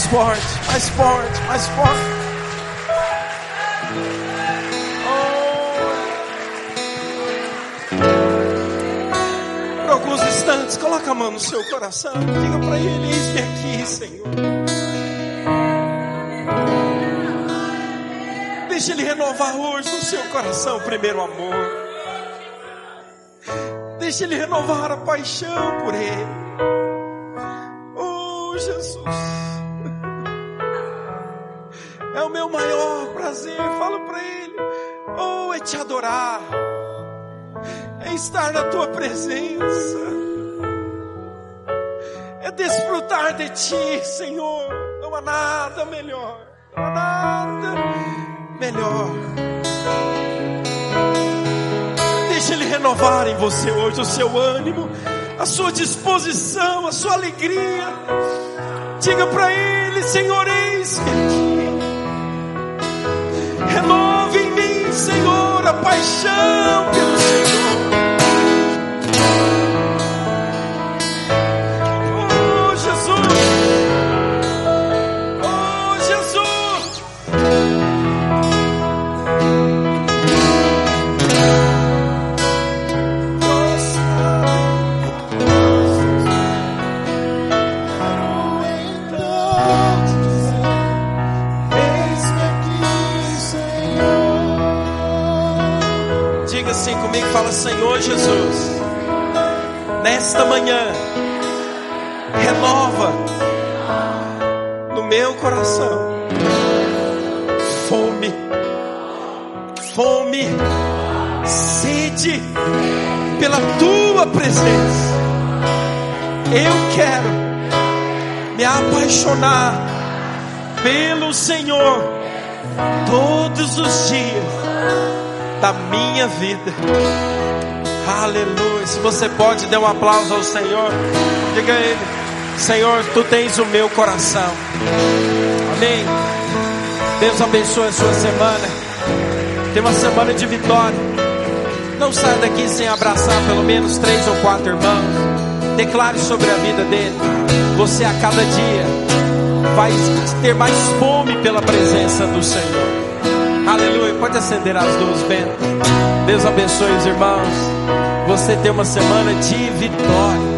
Mais forte, mais forte, mais forte. Oh. Por alguns instantes, coloca a mão no seu coração. Diga para Ele: Eis-me aqui, Senhor. Deixe Ele renovar hoje no seu coração o primeiro amor. Deixe Ele renovar a paixão por Ele. Oh, Jesus. Tua presença. É desfrutar de ti, Senhor. Não há nada melhor. Não há nada melhor. Deixa Ele renovar em você hoje o seu ânimo, a sua disposição, a sua alegria. Diga para Ele, Senhor, eis-me aqui. Renova em mim, Senhor, a paixão pelo Senhor Jesus, nesta manhã, renova no meu coração fome, fome, sede pela tua presença. Eu quero me apaixonar pelo Senhor todos os dias da minha vida. Aleluia. Se você pode, dê um aplauso ao Senhor. Diga a Ele: Senhor, tu tens o meu coração. Amém. Deus abençoe a sua semana. Tem uma semana de vitória. Não saia daqui sem abraçar pelo menos três ou quatro irmãos. Declare sobre a vida dele. Você a cada dia vai ter mais fome pela presença do Senhor. Aleluia. Pode acender as duas Bento. Deus abençoe os irmãos. Você tem uma semana de vitória.